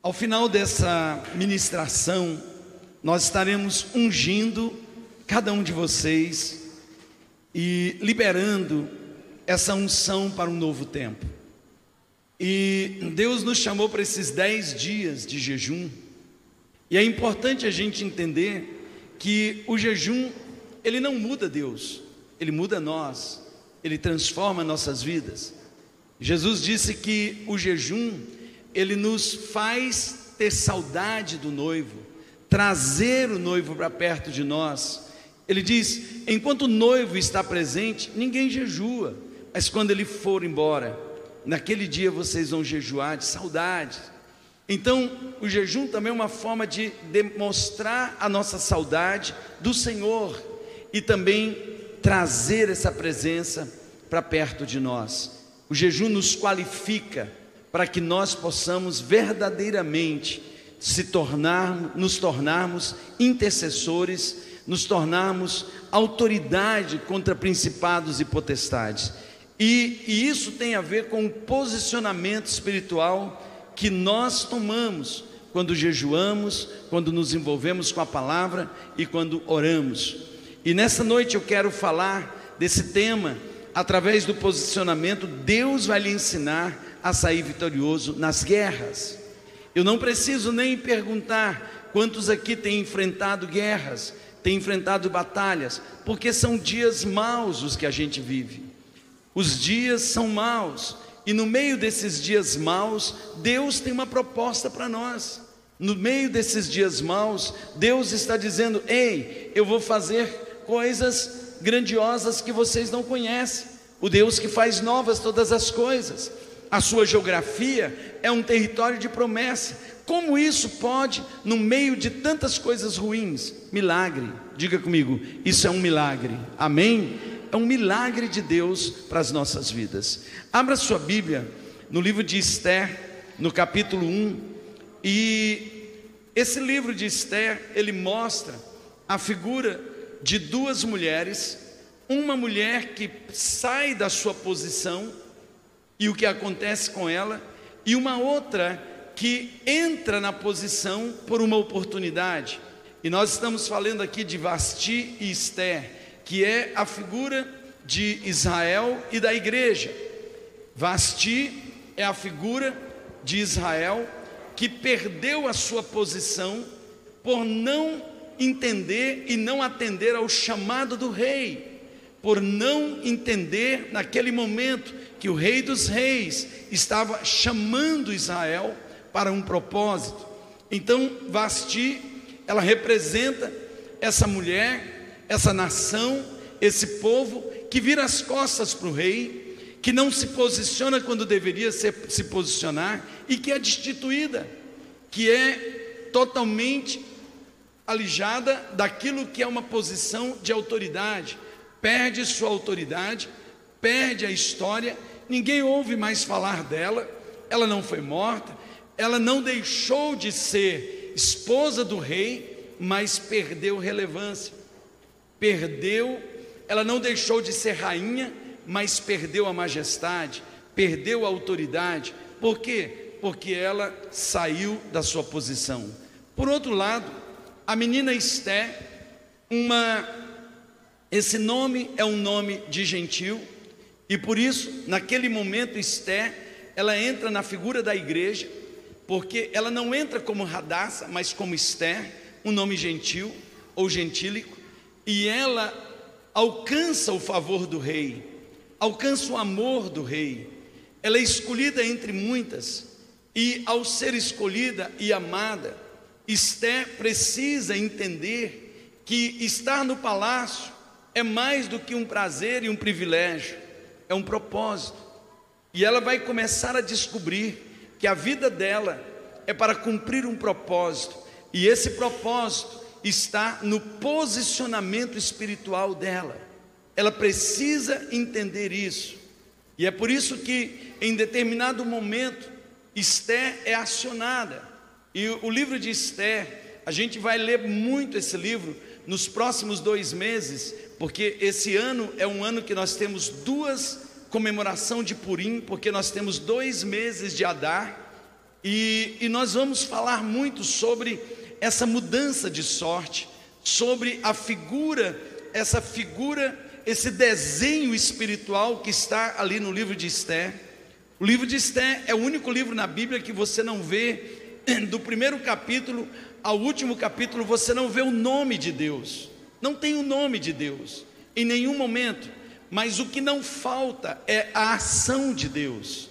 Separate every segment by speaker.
Speaker 1: Ao final dessa ministração, nós estaremos ungindo cada um de vocês e liberando essa unção para um novo tempo. E Deus nos chamou para esses dez dias de jejum, e é importante a gente entender que o jejum, ele não muda Deus, ele muda nós, ele transforma nossas vidas. Jesus disse que o jejum, ele nos faz ter saudade do noivo, trazer o noivo para perto de nós. Ele diz: enquanto o noivo está presente, ninguém jejua, mas quando ele for embora, naquele dia vocês vão jejuar de saudade. Então, o jejum também é uma forma de demonstrar a nossa saudade do Senhor e também trazer essa presença para perto de nós. O jejum nos qualifica para que nós possamos verdadeiramente se tornar, nos tornarmos intercessores, nos tornarmos autoridade contra principados e potestades. E, e isso tem a ver com o posicionamento espiritual que nós tomamos quando jejuamos, quando nos envolvemos com a palavra e quando oramos. E nessa noite eu quero falar desse tema através do posicionamento, Deus vai lhe ensinar a sair vitorioso nas guerras. Eu não preciso nem perguntar quantos aqui têm enfrentado guerras, têm enfrentado batalhas, porque são dias maus os que a gente vive. Os dias são maus, e no meio desses dias maus, Deus tem uma proposta para nós. No meio desses dias maus, Deus está dizendo: Ei, eu vou fazer coisas grandiosas que vocês não conhecem, o Deus que faz novas todas as coisas. A sua geografia é um território de promessa. Como isso pode, no meio de tantas coisas ruins, milagre? Diga comigo, isso é um milagre. Amém? É um milagre de Deus para as nossas vidas. Abra sua Bíblia no livro de Esther, no capítulo 1, e esse livro de Esther, ele mostra a figura de duas mulheres, uma mulher que sai da sua posição e o que acontece com ela, e uma outra que entra na posição por uma oportunidade. E nós estamos falando aqui de Vasti e Esther, que é a figura de Israel e da igreja. Vasti é a figura de Israel que perdeu a sua posição por não entender e não atender ao chamado do rei, por não entender naquele momento que o rei dos reis estava chamando Israel para um propósito. Então, Vasti, ela representa essa mulher, essa nação, esse povo que vira as costas para o rei, que não se posiciona quando deveria ser, se posicionar e que é destituída, que é totalmente alijada daquilo que é uma posição de autoridade, perde sua autoridade, perde a história, ninguém ouve mais falar dela, ela não foi morta, ela não deixou de ser esposa do rei, mas perdeu relevância, perdeu, ela não deixou de ser rainha, mas perdeu a majestade, perdeu a autoridade, por quê? Porque ela saiu da sua posição. Por outro lado, a menina Esté, uma esse nome é um nome de gentil e por isso, naquele momento Esté, ela entra na figura da igreja, porque ela não entra como Radassa, mas como Esté, um nome gentil ou gentílico, e ela alcança o favor do rei, alcança o amor do rei. Ela é escolhida entre muitas, e ao ser escolhida e amada, Esté precisa entender que estar no palácio é mais do que um prazer e um privilégio, é um propósito. E ela vai começar a descobrir que a vida dela é para cumprir um propósito, e esse propósito está no posicionamento espiritual dela. Ela precisa entender isso. E é por isso que em determinado momento Esté é acionada e o livro de Esther, a gente vai ler muito esse livro nos próximos dois meses, porque esse ano é um ano que nós temos duas comemoração de Purim, porque nós temos dois meses de Adar, e, e nós vamos falar muito sobre essa mudança de sorte, sobre a figura, essa figura, esse desenho espiritual que está ali no livro de Esther. O livro de Esther é o único livro na Bíblia que você não vê, do primeiro capítulo ao último capítulo, você não vê o nome de Deus, não tem o nome de Deus, em nenhum momento, mas o que não falta é a ação de Deus.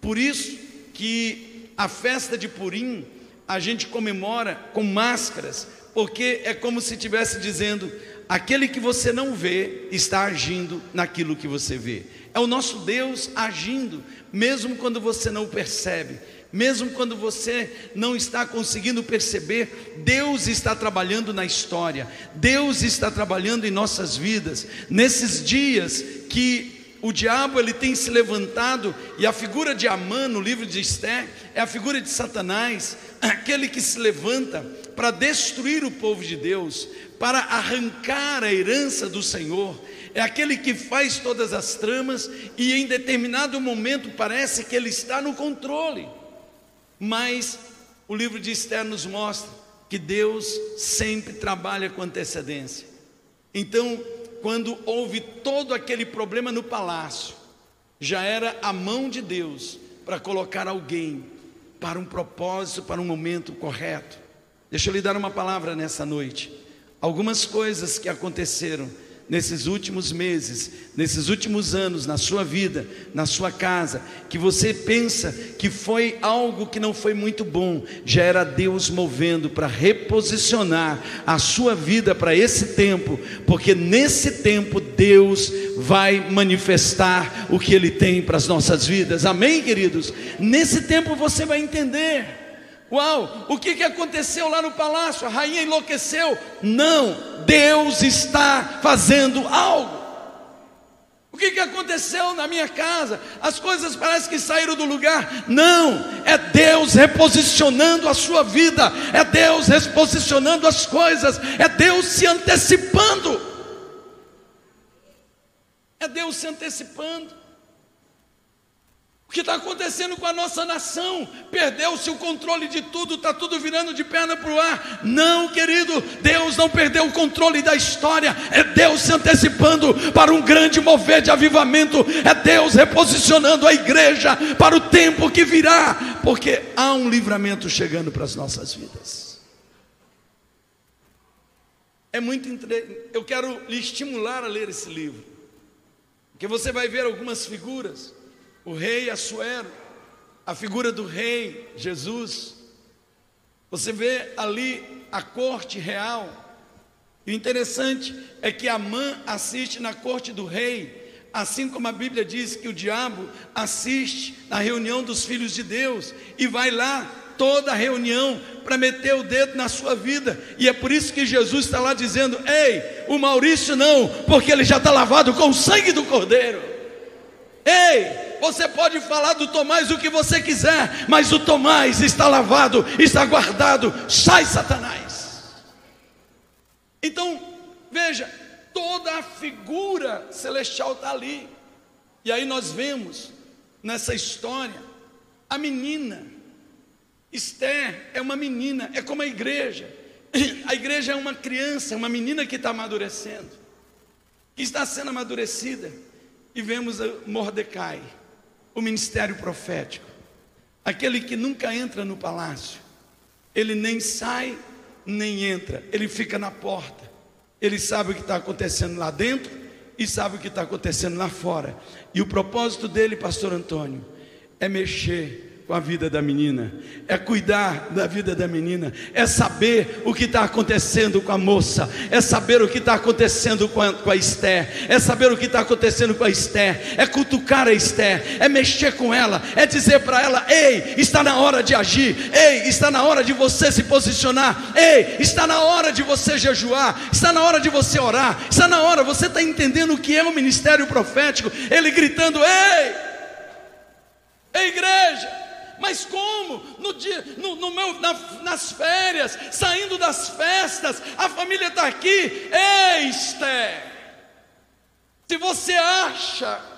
Speaker 1: Por isso que a festa de Purim a gente comemora com máscaras, porque é como se estivesse dizendo: aquele que você não vê está agindo naquilo que você vê. É o nosso Deus agindo, mesmo quando você não percebe, mesmo quando você não está conseguindo perceber, Deus está trabalhando na história, Deus está trabalhando em nossas vidas. Nesses dias que o diabo ele tem se levantado e a figura de Amã no livro de Esther é a figura de Satanás, aquele que se levanta para destruir o povo de Deus, para arrancar a herança do Senhor. É aquele que faz todas as tramas e em determinado momento parece que ele está no controle. Mas o livro de Esther nos mostra que Deus sempre trabalha com antecedência. Então, quando houve todo aquele problema no palácio, já era a mão de Deus para colocar alguém para um propósito, para um momento correto. Deixa eu lhe dar uma palavra nessa noite. Algumas coisas que aconteceram nesses últimos meses, nesses últimos anos, na sua vida, na sua casa, que você pensa que foi algo que não foi muito bom, já era Deus movendo para reposicionar a sua vida para esse tempo, porque nesse tempo Deus vai manifestar o que Ele tem para as nossas vidas, amém, queridos? Nesse tempo você vai entender. Uau, o que, que aconteceu lá no palácio? A rainha enlouqueceu? Não, Deus está fazendo algo. O que, que aconteceu na minha casa? As coisas parecem que saíram do lugar. Não, é Deus reposicionando a sua vida, é Deus reposicionando as coisas, é Deus se antecipando. É Deus se antecipando. O que está acontecendo com a nossa nação? Perdeu-se o controle de tudo, está tudo virando de perna para o ar. Não, querido, Deus não perdeu o controle da história, é Deus se antecipando para um grande mover de avivamento, é Deus reposicionando a igreja para o tempo que virá, porque há um livramento chegando para as nossas vidas. É muito eu quero lhe estimular a ler esse livro, porque você vai ver algumas figuras o rei Assuero, a figura do rei Jesus. Você vê ali a corte real. E o interessante é que Amã assiste na corte do rei, assim como a Bíblia diz que o diabo assiste na reunião dos filhos de Deus e vai lá toda a reunião para meter o dedo na sua vida. E é por isso que Jesus está lá dizendo: Ei, o Maurício não, porque ele já está lavado com o sangue do Cordeiro. Ei, você pode falar do Tomás o que você quiser, mas o Tomás está lavado, está guardado. Sai, Satanás. Então, veja, toda a figura celestial está ali. E aí nós vemos nessa história a menina. Esther é uma menina, é como a igreja. A igreja é uma criança, é uma menina que está amadurecendo, que está sendo amadurecida. E vemos Mordecai o ministério profético. Aquele que nunca entra no palácio, ele nem sai, nem entra, ele fica na porta. Ele sabe o que está acontecendo lá dentro e sabe o que está acontecendo lá fora. E o propósito dele, Pastor Antônio, é mexer com a vida da menina, é cuidar da vida da menina, é saber o que está acontecendo com a moça, é saber o que está acontecendo com a, com a Esther, é saber o que está acontecendo com a Esther, é cutucar a Esther, é mexer com ela, é dizer para ela: ei, está na hora de agir, ei, está na hora de você se posicionar, ei, está na hora de você jejuar, está na hora de você orar, está na hora, você está entendendo o que é o ministério profético, ele gritando: ei, ei, igreja mas como? No dia, no, no meu, na, nas férias, saindo das festas, a família está aqui. Ei, Esther, se você acha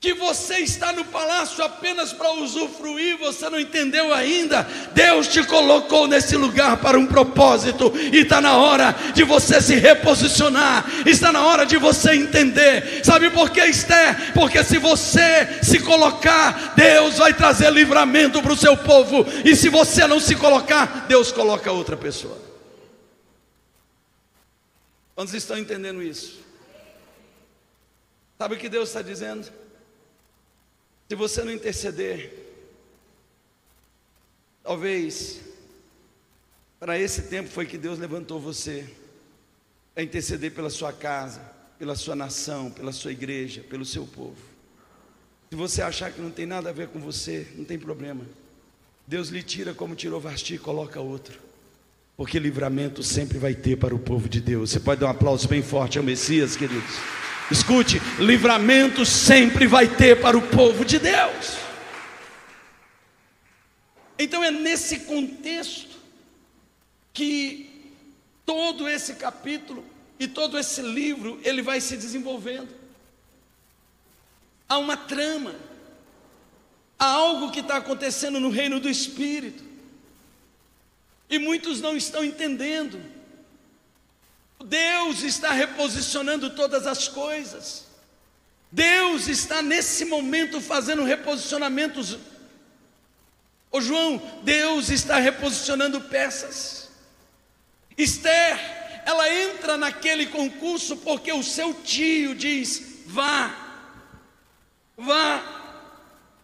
Speaker 1: que você está no palácio apenas para usufruir, você não entendeu ainda. Deus te colocou nesse lugar para um propósito, e está na hora de você se reposicionar, está na hora de você entender. Sabe por que, Esther? Porque se você se colocar, Deus vai trazer livramento para o seu povo, e se você não se colocar, Deus coloca outra pessoa. Quantos estão entendendo isso? Sabe o que Deus está dizendo? Se você não interceder, talvez para esse tempo foi que Deus levantou você a interceder pela sua casa, pela sua nação, pela sua igreja, pelo seu povo. Se você achar que não tem nada a ver com você, não tem problema. Deus lhe tira como tirou Vasti e coloca outro. Porque livramento sempre vai ter para o povo de Deus. Você pode dar um aplauso bem forte ao Messias, queridos. Escute, livramento sempre vai ter para o povo de Deus. Então é nesse contexto que todo esse capítulo e todo esse livro ele vai se desenvolvendo. Há uma trama, há algo que está acontecendo no reino do Espírito, e muitos não estão entendendo. Deus está reposicionando todas as coisas. Deus está nesse momento fazendo reposicionamentos. Ô João, Deus está reposicionando peças. Esther, ela entra naquele concurso porque o seu tio diz: vá, vá.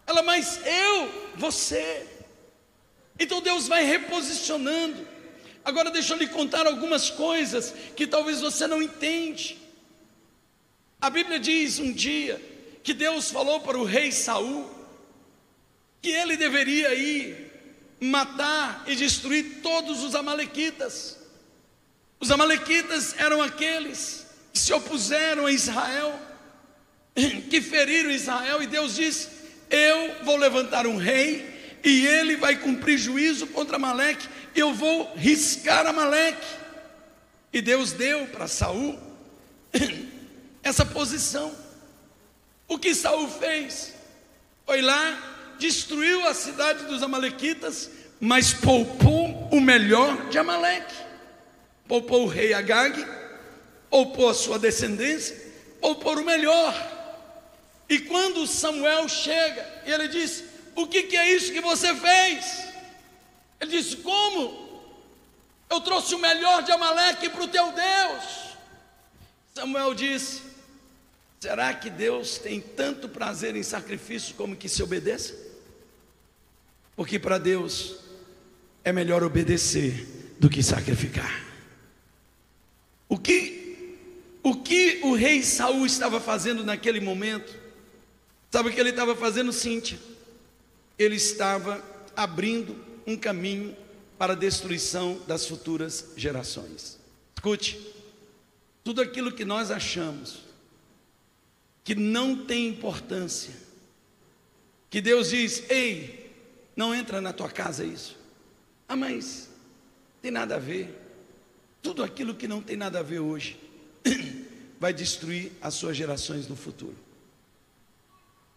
Speaker 1: Ela, mas eu, você. Então Deus vai reposicionando. Agora deixa eu lhe contar algumas coisas que talvez você não entende. A Bíblia diz um dia que Deus falou para o rei Saul que ele deveria ir matar e destruir todos os amalequitas. Os amalequitas eram aqueles que se opuseram a Israel, que feriram Israel, e Deus diz: Eu vou levantar um rei e ele vai cumprir juízo contra Amaleque eu vou riscar Amaleque. E Deus deu para Saul essa posição. O que Saul fez? Foi lá, destruiu a cidade dos amalequitas, mas poupou o melhor de Amaleque. Poupou o rei Agag, poupou a sua descendência, poupou o melhor. E quando Samuel chega, ele diz: O que, que é isso que você fez? Ele disse: Como? Eu trouxe o melhor de Amaleque para o teu Deus. Samuel disse: Será que Deus tem tanto prazer em sacrifício como que se obedeça? Porque para Deus é melhor obedecer do que sacrificar. O que o que o rei Saul estava fazendo naquele momento? Sabe o que ele estava fazendo, Cíntia? Ele estava abrindo um caminho para a destruição das futuras gerações. Escute, tudo aquilo que nós achamos que não tem importância, que Deus diz: ei, não entra na tua casa isso. Ah, mas tem nada a ver. Tudo aquilo que não tem nada a ver hoje vai destruir as suas gerações no futuro.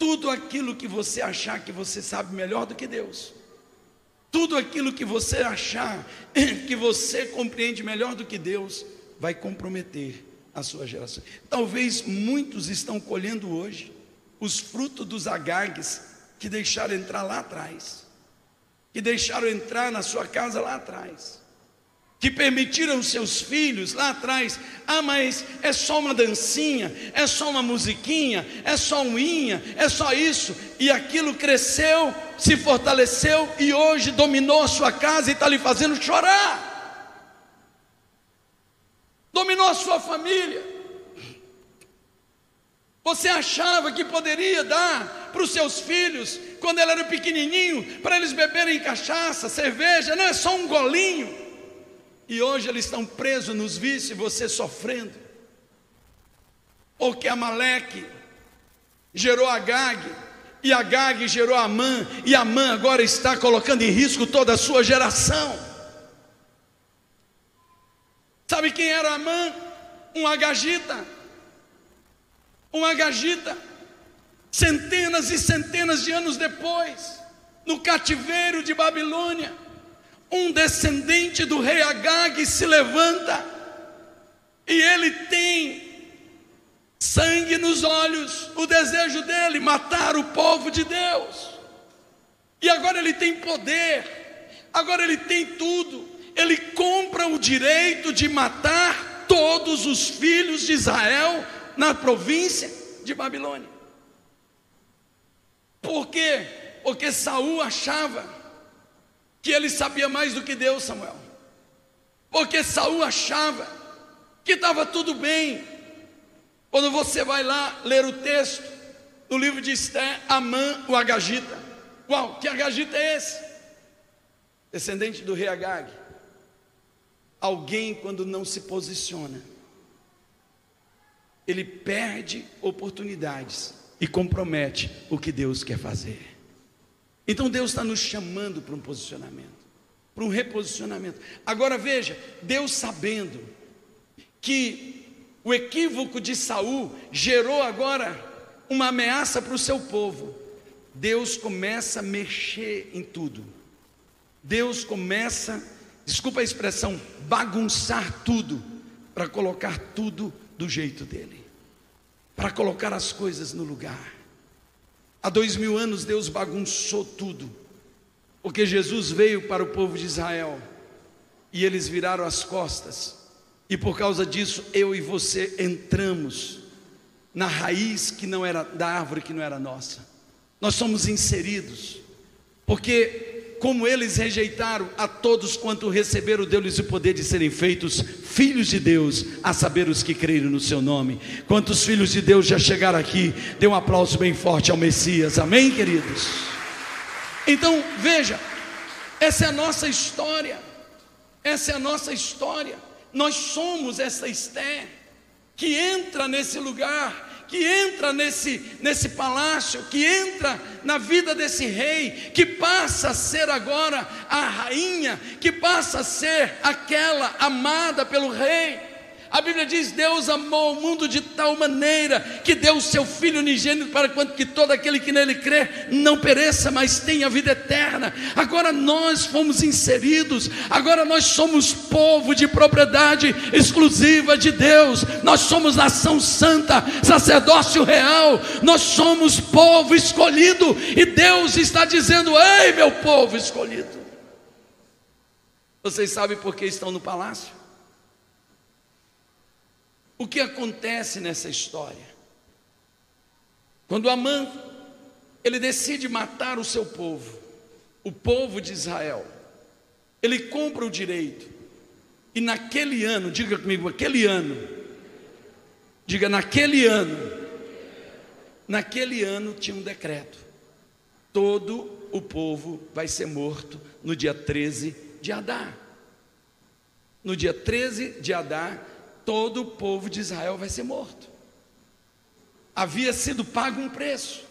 Speaker 1: Tudo aquilo que você achar que você sabe melhor do que Deus tudo aquilo que você achar que você compreende melhor do que Deus vai comprometer a sua geração. Talvez muitos estão colhendo hoje os frutos dos agagues que deixaram entrar lá atrás, que deixaram entrar na sua casa lá atrás que permitiram seus filhos lá atrás, ah, mas é só uma dancinha, é só uma musiquinha, é só um inha, é só isso, e aquilo cresceu, se fortaleceu e hoje dominou a sua casa e está lhe fazendo chorar. Dominou a sua família. Você achava que poderia dar para os seus filhos, quando ele era pequenininho, para eles beberem cachaça, cerveja, não é só um golinho. E hoje eles estão presos nos vícios e você sofrendo. Porque Amaleque gerou Agag, e Agag gerou Amã, e Amã agora está colocando em risco toda a sua geração. Sabe quem era Amã? Um agagita. Um agagita. centenas e centenas de anos depois, no cativeiro de Babilônia, um descendente do rei Agag se levanta e ele tem sangue nos olhos, o desejo dele matar o povo de Deus. E agora ele tem poder, agora ele tem tudo. Ele compra o direito de matar todos os filhos de Israel na província de Babilônia. Por quê? Porque Saul achava que ele sabia mais do que Deus, Samuel. Porque Saul achava que estava tudo bem. Quando você vai lá ler o texto do livro de Esté, Amã, o Agagita. Uau, que Agagita é esse? Descendente do rei Agag. Alguém, quando não se posiciona, ele perde oportunidades e compromete o que Deus quer fazer. Então Deus está nos chamando para um posicionamento, para um reposicionamento. Agora veja, Deus sabendo que o equívoco de Saul gerou agora uma ameaça para o seu povo, Deus começa a mexer em tudo. Deus começa, desculpa a expressão, bagunçar tudo para colocar tudo do jeito dele, para colocar as coisas no lugar. Há dois mil anos Deus bagunçou tudo, porque Jesus veio para o povo de Israel e eles viraram as costas, e por causa disso eu e você entramos na raiz que não era da árvore que não era nossa. Nós somos inseridos, porque como eles rejeitaram a todos quanto receberam deles o poder de serem feitos filhos de Deus, a saber os que creram no seu nome. Quantos filhos de Deus já chegaram aqui? Dê um aplauso bem forte ao Messias. Amém, queridos. Então, veja, essa é a nossa história. Essa é a nossa história. Nós somos essa Esther que entra nesse lugar que entra nesse, nesse palácio, que entra na vida desse rei, que passa a ser agora a rainha, que passa a ser aquela amada pelo rei. A Bíblia diz: Deus amou o mundo de tal maneira que deu o seu Filho unigênito para quanto que todo aquele que nele crê não pereça, mas tenha vida eterna. Agora nós fomos inseridos, agora nós somos povo de propriedade exclusiva de Deus, nós somos nação santa, sacerdócio real, nós somos povo escolhido e Deus está dizendo: Ei, meu povo escolhido. Vocês sabem por que estão no palácio? O que acontece nessa história? Quando Amã ele decide matar o seu povo, o povo de Israel, ele compra o direito, e naquele ano, diga comigo, aquele ano, diga naquele ano, naquele ano tinha um decreto: todo o povo vai ser morto no dia 13 de Adar. No dia 13 de Adar, todo o povo de Israel vai ser morto. Havia sido pago um preço,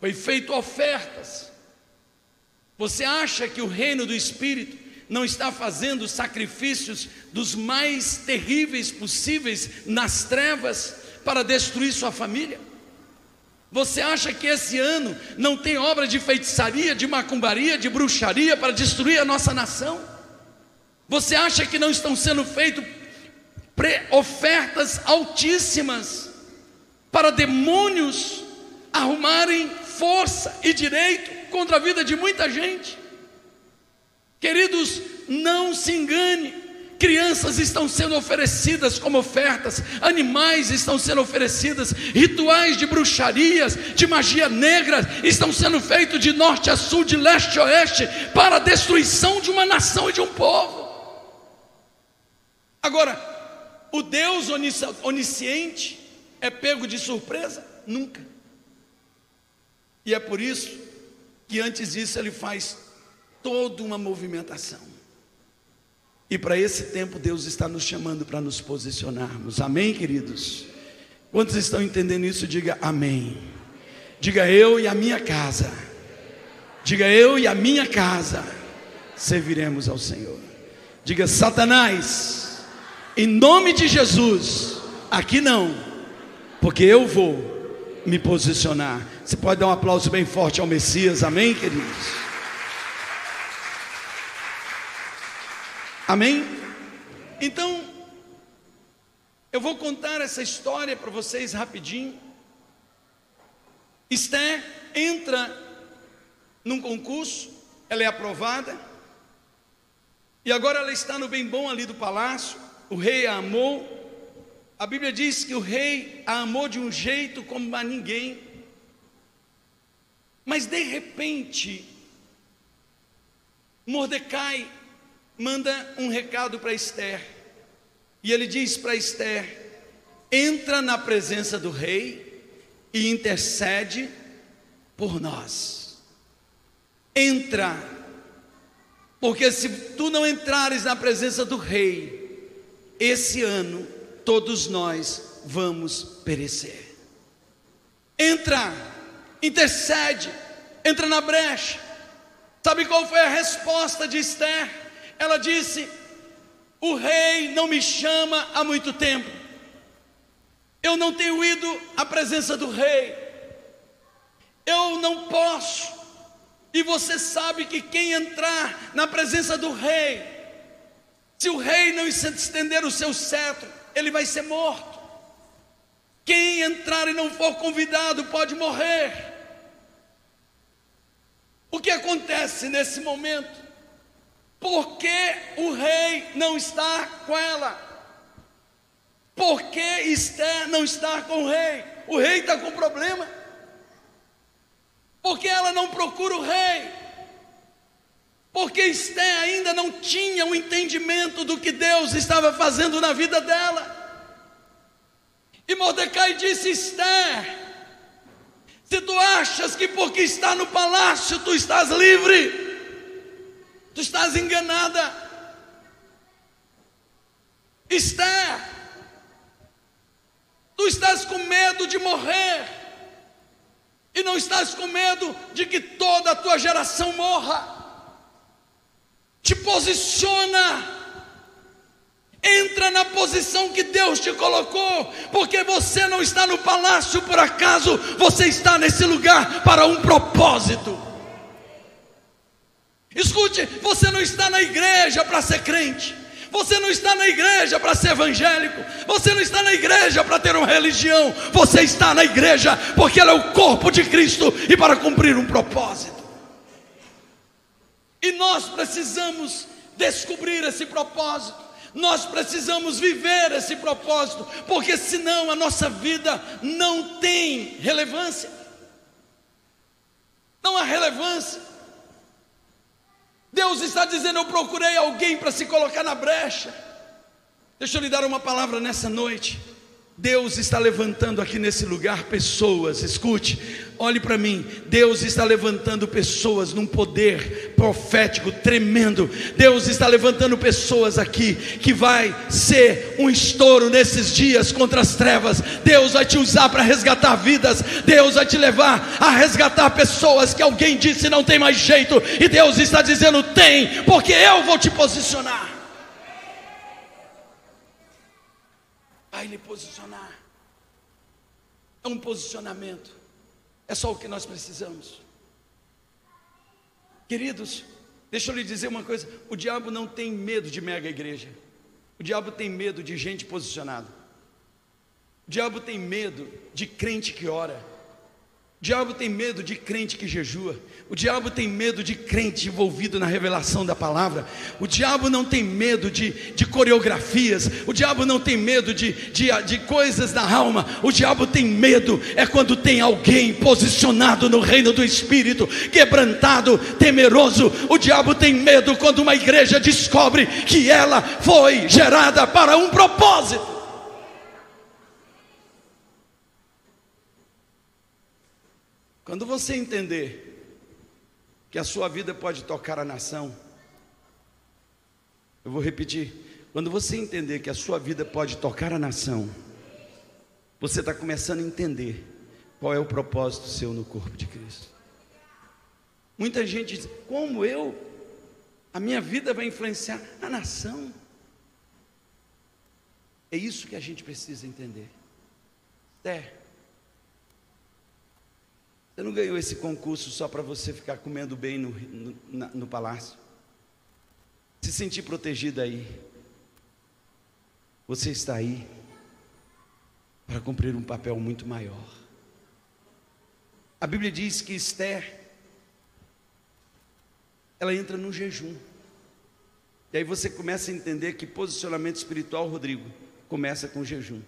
Speaker 1: foi feito ofertas. Você acha que o reino do Espírito não está fazendo sacrifícios dos mais terríveis possíveis nas trevas para destruir sua família? Você acha que esse ano não tem obra de feitiçaria, de macumbaria, de bruxaria para destruir a nossa nação? Você acha que não estão sendo feitos ofertas altíssimas para demônios arrumarem força e direito contra a vida de muita gente. Queridos, não se engane. Crianças estão sendo oferecidas como ofertas, animais estão sendo oferecidas, rituais de bruxarias, de magia negra estão sendo feitos de norte a sul, de leste a oeste, para a destruição de uma nação e de um povo. Agora, o Deus onisciente é pego de surpresa? Nunca. E é por isso que antes disso ele faz toda uma movimentação. E para esse tempo Deus está nos chamando para nos posicionarmos. Amém, queridos? Quantos estão entendendo isso? Diga amém. Diga eu e a minha casa. Diga eu e a minha casa serviremos ao Senhor. Diga Satanás em nome de Jesus, aqui não, porque eu vou me posicionar. Você pode dar um aplauso bem forte ao Messias, amém, queridos? Amém? Então, eu vou contar essa história para vocês rapidinho. Esther entra num concurso, ela é aprovada, e agora ela está no bem bom ali do palácio, o rei a amou, a Bíblia diz que o rei a amou de um jeito como a ninguém, mas de repente, Mordecai manda um recado para Esther, e ele diz para Esther: entra na presença do rei e intercede por nós. Entra, porque se tu não entrares na presença do rei, esse ano todos nós vamos perecer. Entra, intercede, entra na brecha. Sabe qual foi a resposta de Esther? Ela disse: O rei não me chama há muito tempo. Eu não tenho ido à presença do rei. Eu não posso. E você sabe que quem entrar na presença do rei, se o rei não estender o seu cetro, ele vai ser morto. Quem entrar e não for convidado pode morrer. O que acontece nesse momento? Por que o rei não está com ela? Por que Esther não está com o rei? O rei está com problema. Por que ela não procura o rei? Porque Esté ainda não tinha o um entendimento do que Deus estava fazendo na vida dela. E Mordecai disse: Esté, se tu achas que porque está no palácio tu estás livre, tu estás enganada. Esté, tu estás com medo de morrer, e não estás com medo de que toda a tua geração morra te posiciona. Entra na posição que Deus te colocou, porque você não está no palácio por acaso, você está nesse lugar para um propósito. Escute, você não está na igreja para ser crente, você não está na igreja para ser evangélico, você não está na igreja para ter uma religião, você está na igreja porque ela é o corpo de Cristo e para cumprir um propósito. E nós precisamos descobrir esse propósito. Nós precisamos viver esse propósito, porque senão a nossa vida não tem relevância. Não há relevância. Deus está dizendo: Eu procurei alguém para se colocar na brecha. Deixa eu lhe dar uma palavra nessa noite. Deus está levantando aqui nesse lugar pessoas, escute, olhe para mim. Deus está levantando pessoas num poder profético tremendo. Deus está levantando pessoas aqui que vai ser um estouro nesses dias contra as trevas. Deus vai te usar para resgatar vidas. Deus vai te levar a resgatar pessoas que alguém disse não tem mais jeito, e Deus está dizendo tem, porque eu vou te posicionar. Vai lhe posicionar. É um posicionamento. É só o que nós precisamos. Queridos, deixa eu lhe dizer uma coisa: o diabo não tem medo de mega igreja. O diabo tem medo de gente posicionada. O diabo tem medo de crente que ora. O diabo tem medo de crente que jejua. O diabo tem medo de crente envolvido na revelação da palavra. O diabo não tem medo de, de coreografias. O diabo não tem medo de, de, de coisas da alma. O diabo tem medo é quando tem alguém posicionado no reino do Espírito, quebrantado, temeroso. O diabo tem medo quando uma igreja descobre que ela foi gerada para um propósito. Quando você entender que a sua vida pode tocar a nação, eu vou repetir. Quando você entender que a sua vida pode tocar a nação, você está começando a entender qual é o propósito seu no corpo de Cristo. Muita gente diz: como eu? A minha vida vai influenciar a nação. É isso que a gente precisa entender. É. Você não ganhou esse concurso só para você ficar comendo bem no, no, no palácio. Se sentir protegido aí. Você está aí para cumprir um papel muito maior. A Bíblia diz que Esther, ela entra no jejum. E aí você começa a entender que posicionamento espiritual, Rodrigo, começa com jejum.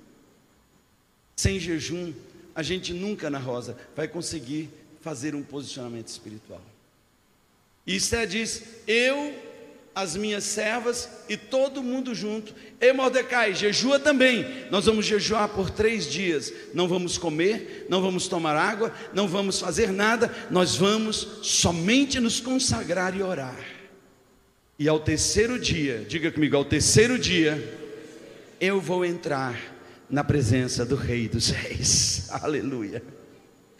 Speaker 1: Sem jejum, a gente nunca na rosa vai conseguir fazer um posicionamento espiritual. E Esther diz: Eu as minhas servas e todo mundo junto. E Mordecai, jejua também. Nós vamos jejuar por três dias. Não vamos comer, não vamos tomar água, não vamos fazer nada. Nós vamos somente nos consagrar e orar. E ao terceiro dia, diga comigo, ao terceiro dia, eu vou entrar na presença do Rei dos Reis. Aleluia.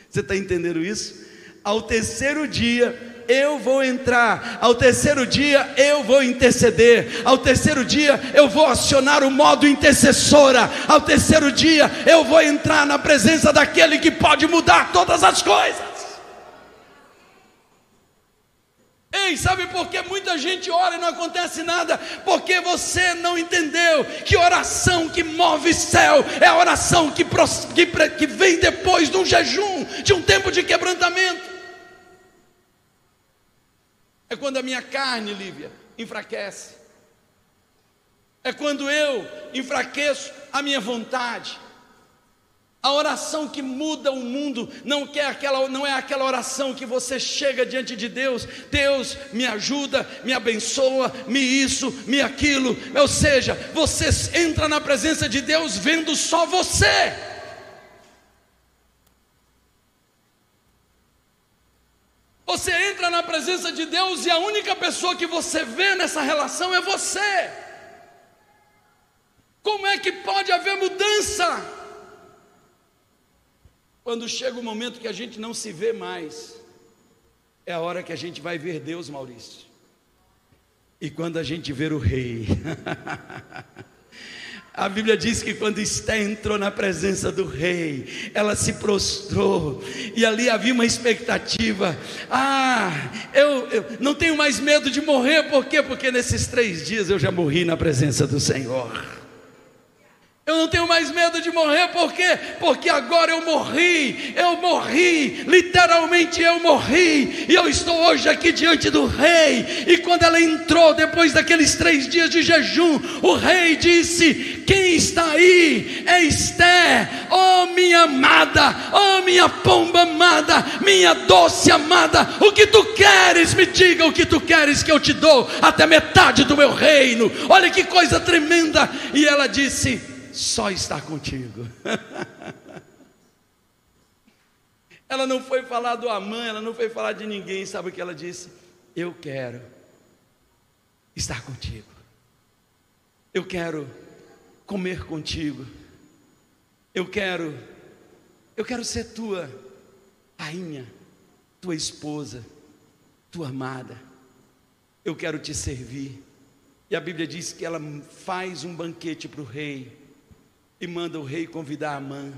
Speaker 1: Você está entendendo isso? Ao terceiro dia, eu vou entrar, ao terceiro dia eu vou interceder, ao terceiro dia eu vou acionar o modo intercessora, ao terceiro dia eu vou entrar na presença daquele que pode mudar todas as coisas. Sabe por que muita gente ora e não acontece nada? Porque você não entendeu que oração que move céu é a oração que, que, que vem depois de um jejum, de um tempo de quebrantamento. É quando a minha carne, Lívia, enfraquece. É quando eu enfraqueço a minha vontade. A oração que muda o mundo não, quer aquela, não é aquela oração que você chega diante de Deus, Deus me ajuda, me abençoa, me isso, me aquilo. Ou seja, você entra na presença de Deus vendo só você. Você entra na presença de Deus e a única pessoa que você vê nessa relação é você. Como é que pode haver mudança? Quando chega o momento que a gente não se vê mais, é a hora que a gente vai ver Deus, Maurício. E quando a gente ver o Rei, A Bíblia diz que quando Esté entrou na presença do rei, ela se prostrou, e ali havia uma expectativa. Ah, eu, eu, não tenho mais medo de morrer, por quê? Porque nesses três dias eu já morri na presença do Senhor. Eu não tenho mais medo de morrer, por quê? Porque agora eu morri, eu morri, literalmente eu morri, e eu estou hoje aqui diante do rei. E quando ela entrou, depois daqueles três dias de jejum, o rei disse: Quem está aí? É Esther, oh minha amada, oh minha pomba amada, minha doce amada, o que tu queres? Me diga o que tu queres que eu te dou, até metade do meu reino. Olha que coisa tremenda. E ela disse: só estar contigo. ela não foi falar do Amã, ela não foi falar de ninguém, sabe o que ela disse? Eu quero estar contigo. Eu quero comer contigo. Eu quero eu quero ser tua rainha, tua esposa, tua amada. Eu quero te servir. E a Bíblia diz que ela faz um banquete para o rei e manda o rei convidar a mãe.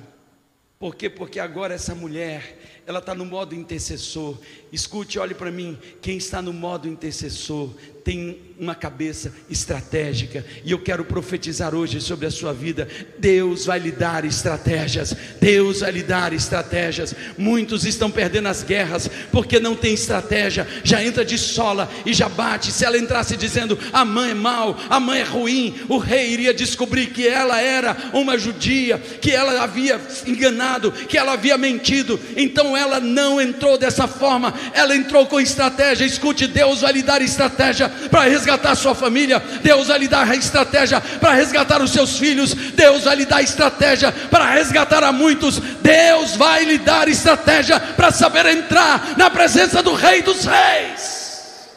Speaker 1: Por quê? Porque agora essa mulher, ela está no modo intercessor. Escute, olhe para mim. Quem está no modo intercessor tem uma cabeça estratégica, e eu quero profetizar hoje sobre a sua vida. Deus vai lhe dar estratégias, Deus vai lhe dar estratégias. Muitos estão perdendo as guerras porque não tem estratégia, já entra de sola e já bate. Se ela entrasse dizendo a mãe é mal, a mãe é ruim, o rei iria descobrir que ela era uma judia, que ela havia enganado, que ela havia mentido. Então ela não entrou dessa forma, ela entrou com estratégia. Escute, Deus vai lhe dar estratégia para resgatar sua família, Deus vai lhe dar estratégia para resgatar os seus filhos, Deus vai lhe dar estratégia para resgatar a muitos, Deus vai lhe dar estratégia para saber entrar na presença do Rei dos Reis.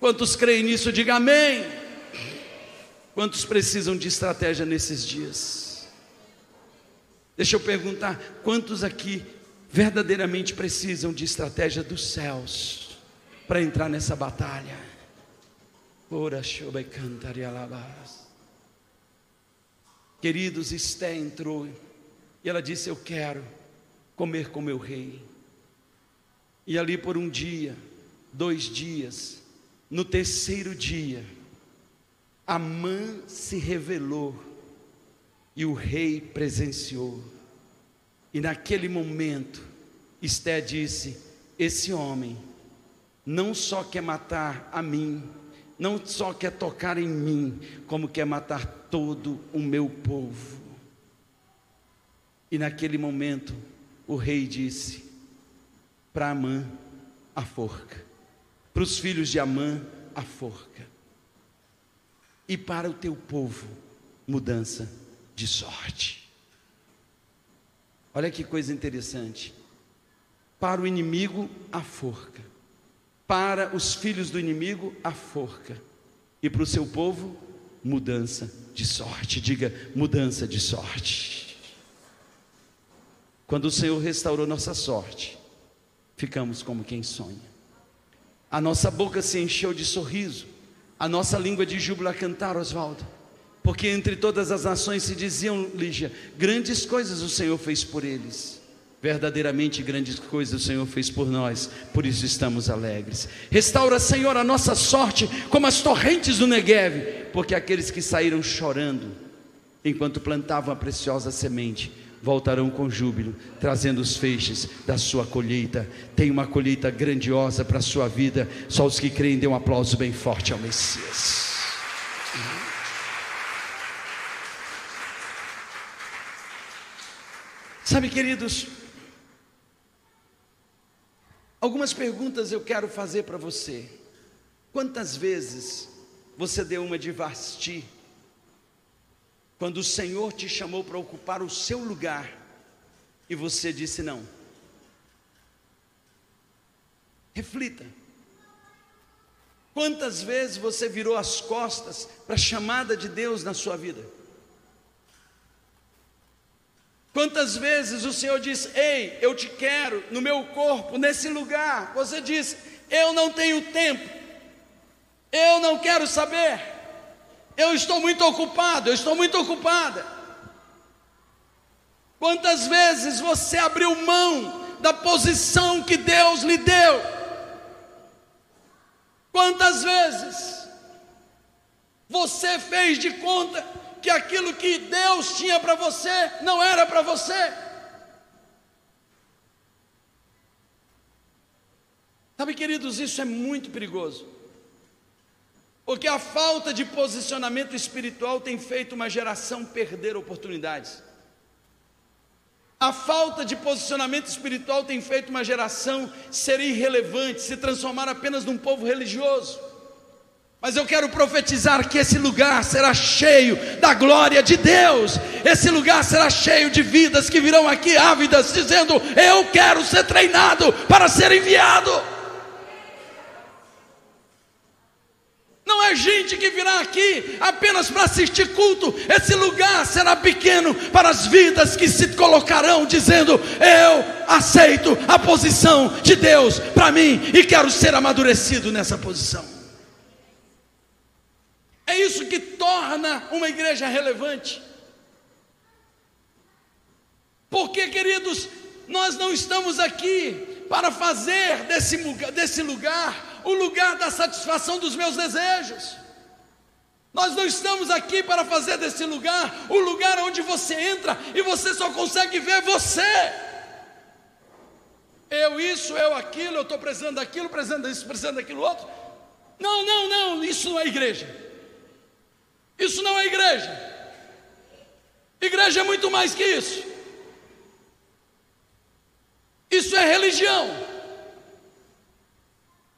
Speaker 1: Quantos creem nisso, diga amém. Quantos precisam de estratégia nesses dias? Deixa eu perguntar: quantos aqui verdadeiramente precisam de estratégia dos céus para entrar nessa batalha? Queridos, Esté entrou e ela disse: Eu quero comer com meu rei. E ali por um dia, dois dias, no terceiro dia, Amã se revelou e o rei presenciou. E naquele momento, Esté disse: Esse homem não só quer matar a mim, não só quer tocar em mim, como quer matar todo o meu povo. E naquele momento, o rei disse para Amã: a forca, para os filhos de Amã, a forca, e para o teu povo, mudança de sorte. Olha que coisa interessante. Para o inimigo, a forca. Para os filhos do inimigo, a forca. E para o seu povo, mudança de sorte. Diga, mudança de sorte. Quando o Senhor restaurou nossa sorte, ficamos como quem sonha. A nossa boca se encheu de sorriso, a nossa língua de júbilo a cantar, Oswaldo. Porque entre todas as nações se diziam, Lígia, grandes coisas o Senhor fez por eles. Verdadeiramente grandes coisas o Senhor fez por nós, por isso estamos alegres. Restaura, Senhor, a nossa sorte como as torrentes do Negueve, porque aqueles que saíram chorando enquanto plantavam a preciosa semente voltarão com júbilo, trazendo os feixes da sua colheita. Tem uma colheita grandiosa para a sua vida. Só os que creem dêem um aplauso bem forte ao Messias. Sabe, queridos, Algumas perguntas eu quero fazer para você. Quantas vezes você deu uma de Vasti quando o Senhor te chamou para ocupar o seu lugar e você disse não? Reflita. Quantas vezes você virou as costas para a chamada de Deus na sua vida? Quantas vezes o Senhor diz: Ei, eu te quero no meu corpo, nesse lugar. Você diz: Eu não tenho tempo, eu não quero saber, eu estou muito ocupado, eu estou muito ocupada. Quantas vezes você abriu mão da posição que Deus lhe deu? Quantas vezes você fez de conta que aquilo que Deus tinha para você não era para você. Sabe, queridos, isso é muito perigoso. Porque a falta de posicionamento espiritual tem feito uma geração perder oportunidades. A falta de posicionamento espiritual tem feito uma geração ser irrelevante, se transformar apenas num povo religioso. Mas eu quero profetizar que esse lugar será cheio da glória de Deus. Esse lugar será cheio de vidas que virão aqui ávidas, dizendo: Eu quero ser treinado para ser enviado. Não é gente que virá aqui apenas para assistir culto. Esse lugar será pequeno para as vidas que se colocarão, dizendo: Eu aceito a posição de Deus para mim e quero ser amadurecido nessa posição. É isso que torna uma igreja relevante. Porque, queridos, nós não estamos aqui para fazer desse, desse lugar o lugar da satisfação dos meus desejos. Nós não estamos aqui para fazer desse lugar o lugar onde você entra e você só consegue ver você. Eu isso, eu aquilo, eu estou precisando daquilo, precisando disso, precisando daquilo outro. Não, não, não, isso não é igreja. Isso não é igreja. Igreja é muito mais que isso. Isso é religião.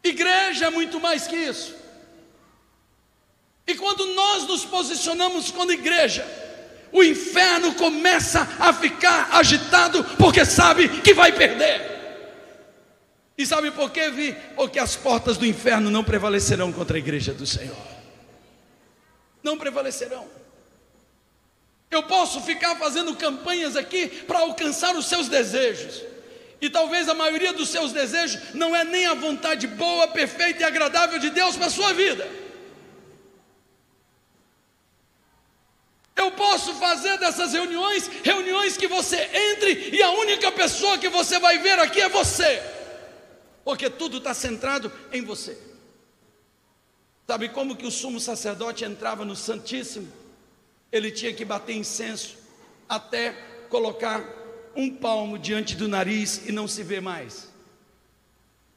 Speaker 1: Igreja é muito mais que isso. E quando nós nos posicionamos como igreja, o inferno começa a ficar agitado porque sabe que vai perder. E sabe por quê, Vi? Porque as portas do inferno não prevalecerão contra a igreja do Senhor não prevalecerão. Eu posso ficar fazendo campanhas aqui para alcançar os seus desejos. E talvez a maioria dos seus desejos não é nem a vontade boa, perfeita e agradável de Deus para a sua vida. Eu posso fazer dessas reuniões reuniões que você entre e a única pessoa que você vai ver aqui é você. porque tudo está centrado em você. Sabe como que o sumo sacerdote entrava no Santíssimo? Ele tinha que bater incenso até colocar um palmo diante do nariz e não se vê mais.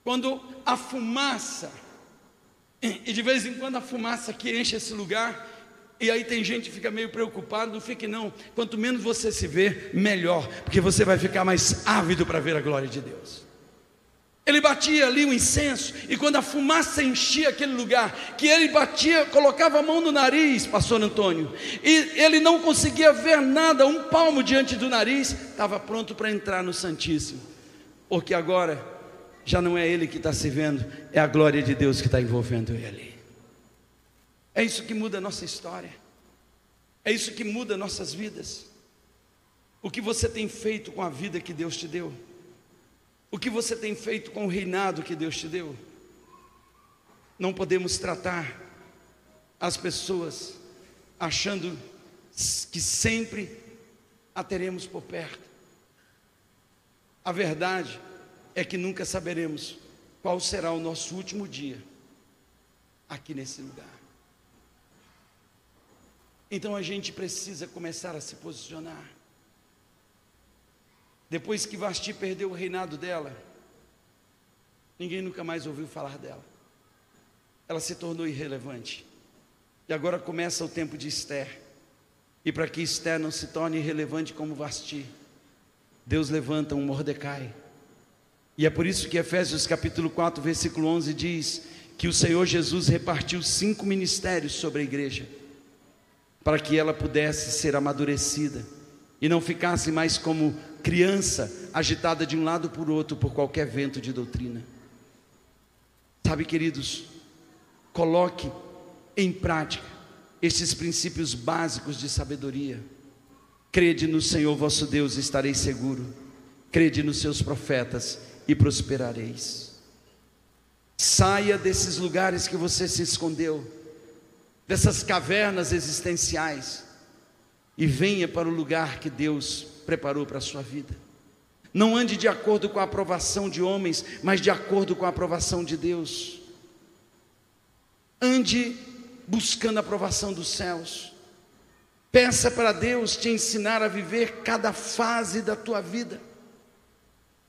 Speaker 1: Quando a fumaça, e de vez em quando a fumaça que enche esse lugar, e aí tem gente que fica meio preocupado, não fique não. Quanto menos você se vê, melhor, porque você vai ficar mais ávido para ver a glória de Deus. Ele batia ali o incenso, e quando a fumaça enchia aquele lugar, que ele batia, colocava a mão no nariz, pastor Antônio, e ele não conseguia ver nada, um palmo diante do nariz, estava pronto para entrar no Santíssimo, porque agora já não é ele que está se vendo, é a glória de Deus que está envolvendo ele. É isso que muda a nossa história, é isso que muda nossas vidas. O que você tem feito com a vida que Deus te deu? O que você tem feito com o reinado que Deus te deu? Não podemos tratar as pessoas achando que sempre a teremos por perto. A verdade é que nunca saberemos qual será o nosso último dia aqui nesse lugar. Então a gente precisa começar a se posicionar. Depois que Vasti perdeu o reinado dela, ninguém nunca mais ouviu falar dela. Ela se tornou irrelevante. E agora começa o tempo de Esther. E para que Esther não se torne irrelevante como Vasti, Deus levanta um Mordecai. E é por isso que Efésios capítulo 4, versículo 11 diz que o Senhor Jesus repartiu cinco ministérios sobre a igreja, para que ela pudesse ser amadurecida e não ficasse mais como criança agitada de um lado por outro por qualquer vento de doutrina. Sabe, queridos, coloque em prática esses princípios básicos de sabedoria. Crede no Senhor vosso Deus e estareis seguro. Crede nos seus profetas e prosperareis. Saia desses lugares que você se escondeu, dessas cavernas existenciais e venha para o lugar que Deus preparou para a sua vida. Não ande de acordo com a aprovação de homens, mas de acordo com a aprovação de Deus. Ande buscando a aprovação dos céus. Peça para Deus te ensinar a viver cada fase da tua vida.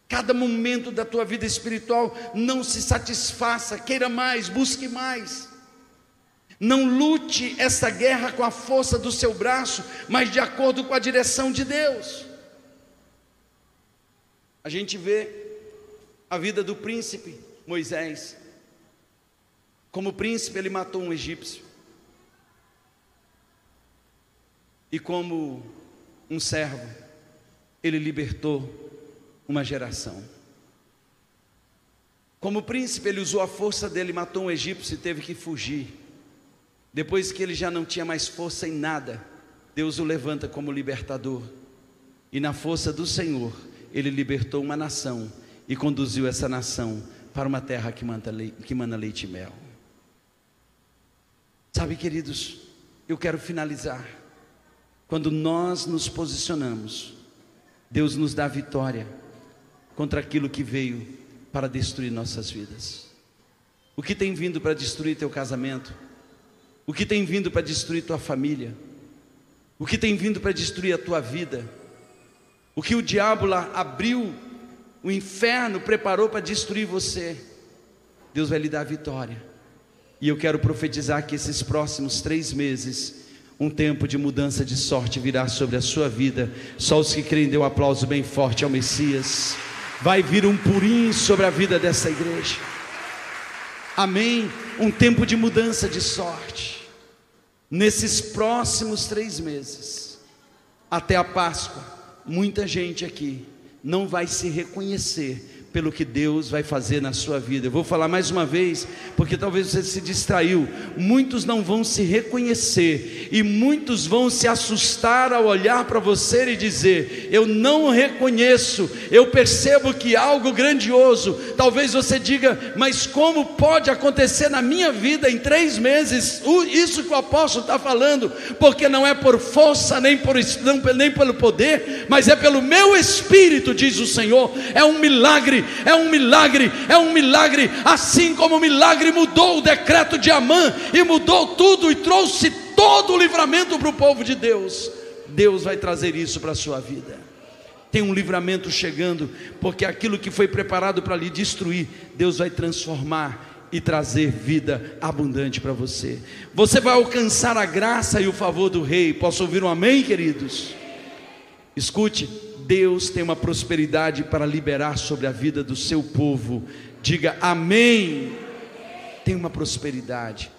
Speaker 1: Cada momento da tua vida espiritual, não se satisfaça, queira mais, busque mais. Não lute essa guerra com a força do seu braço, mas de acordo com a direção de Deus. A gente vê a vida do príncipe Moisés. Como príncipe, ele matou um egípcio. E como um servo, ele libertou uma geração. Como príncipe, ele usou a força dele, matou um egípcio e teve que fugir. Depois que ele já não tinha mais força em nada, Deus o levanta como libertador. E na força do Senhor, ele libertou uma nação e conduziu essa nação para uma terra que manda leite, que manda leite e mel. Sabe, queridos, eu quero finalizar. Quando nós nos posicionamos, Deus nos dá vitória contra aquilo que veio para destruir nossas vidas. O que tem vindo para destruir teu casamento? O que tem vindo para destruir tua família, o que tem vindo para destruir a tua vida, o que o diabo lá abriu, o inferno preparou para destruir você, Deus vai lhe dar vitória. E eu quero profetizar que esses próximos três meses, um tempo de mudança de sorte virá sobre a sua vida. Só os que creem, dê um aplauso bem forte ao Messias. Vai vir um purim sobre a vida dessa igreja. Amém. Um tempo de mudança de sorte. Nesses próximos três meses, até a Páscoa, muita gente aqui não vai se reconhecer pelo que Deus vai fazer na sua vida. Eu vou falar mais uma vez, porque talvez você se distraiu. Muitos não vão se reconhecer e muitos vão se assustar ao olhar para você e dizer: "Eu não reconheço. Eu percebo que algo grandioso". Talvez você diga: "Mas como pode acontecer na minha vida em três meses isso que o apóstolo está falando? Porque não é por força nem por nem pelo poder, mas é pelo meu espírito", diz o Senhor. É um milagre é um milagre, é um milagre, assim como o milagre mudou o decreto de Amã e mudou tudo e trouxe todo o livramento para o povo de Deus. Deus vai trazer isso para a sua vida. Tem um livramento chegando, porque aquilo que foi preparado para lhe destruir, Deus vai transformar e trazer vida abundante para você. Você vai alcançar a graça e o favor do Rei. Posso ouvir um amém, queridos? Escute, Deus tem uma prosperidade para liberar sobre a vida do seu povo. Diga amém. Tem uma prosperidade.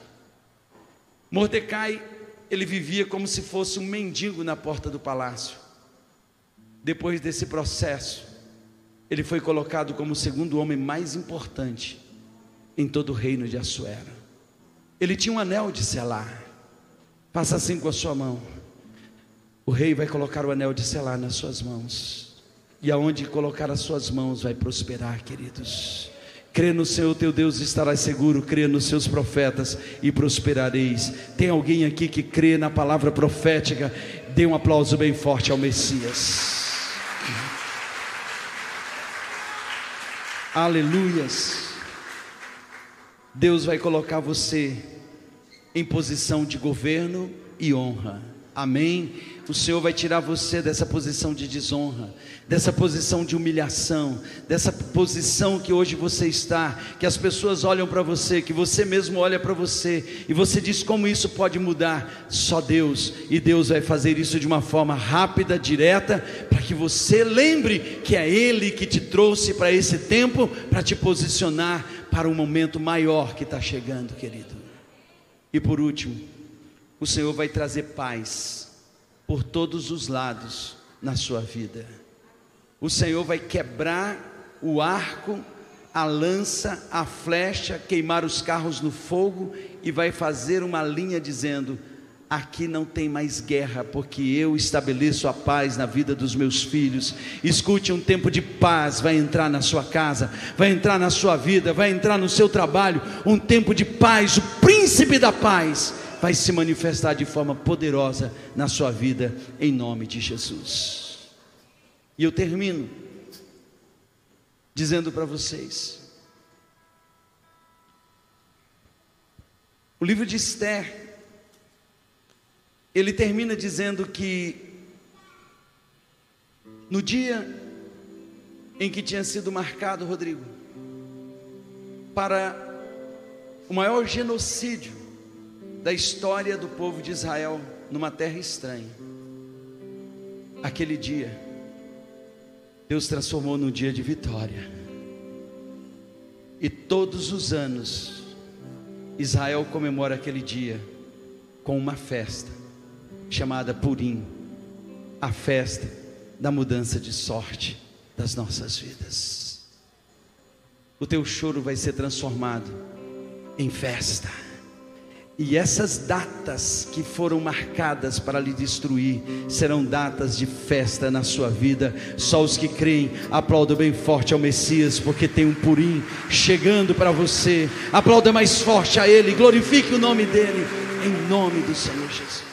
Speaker 1: Mordecai, ele vivia como se fosse um mendigo na porta do palácio. Depois desse processo, ele foi colocado como o segundo homem mais importante em todo o reino de Assuero. Ele tinha um anel de selar. Faça assim com a sua mão. O rei vai colocar o anel de selar nas suas mãos. E aonde colocar as suas mãos vai prosperar, queridos. Crê no Senhor teu Deus estarás seguro, crê nos seus profetas e prosperareis. Tem alguém aqui que crê na palavra profética? Dê um aplauso bem forte ao Messias. Aleluias. Deus vai colocar você em posição de governo e honra. Amém? O Senhor vai tirar você dessa posição de desonra, dessa posição de humilhação, dessa posição que hoje você está, que as pessoas olham para você, que você mesmo olha para você, e você diz como isso pode mudar? Só Deus, e Deus vai fazer isso de uma forma rápida, direta, para que você lembre que é Ele que te trouxe para esse tempo, para te posicionar para um momento maior que está chegando, querido. E por último, o Senhor vai trazer paz por todos os lados na sua vida. O Senhor vai quebrar o arco, a lança, a flecha, queimar os carros no fogo e vai fazer uma linha dizendo: Aqui não tem mais guerra, porque eu estabeleço a paz na vida dos meus filhos. Escute, um tempo de paz vai entrar na sua casa, vai entrar na sua vida, vai entrar no seu trabalho. Um tempo de paz, o príncipe da paz vai se manifestar de forma poderosa na sua vida, em nome de Jesus. E eu termino dizendo para vocês: o livro de Esther ele termina dizendo que no dia em que tinha sido marcado, Rodrigo, para o maior genocídio da história do povo de Israel numa terra estranha, aquele dia, Deus transformou num dia de vitória. E todos os anos, Israel comemora aquele dia com uma festa chamada Purim, a festa da mudança de sorte das nossas vidas. O teu choro vai ser transformado em festa. E essas datas que foram marcadas para lhe destruir serão datas de festa na sua vida. Só os que creem aplaudam bem forte ao Messias, porque tem um purim chegando para você. Aplauda mais forte a Ele, glorifique o nome dEle, em nome do Senhor Jesus.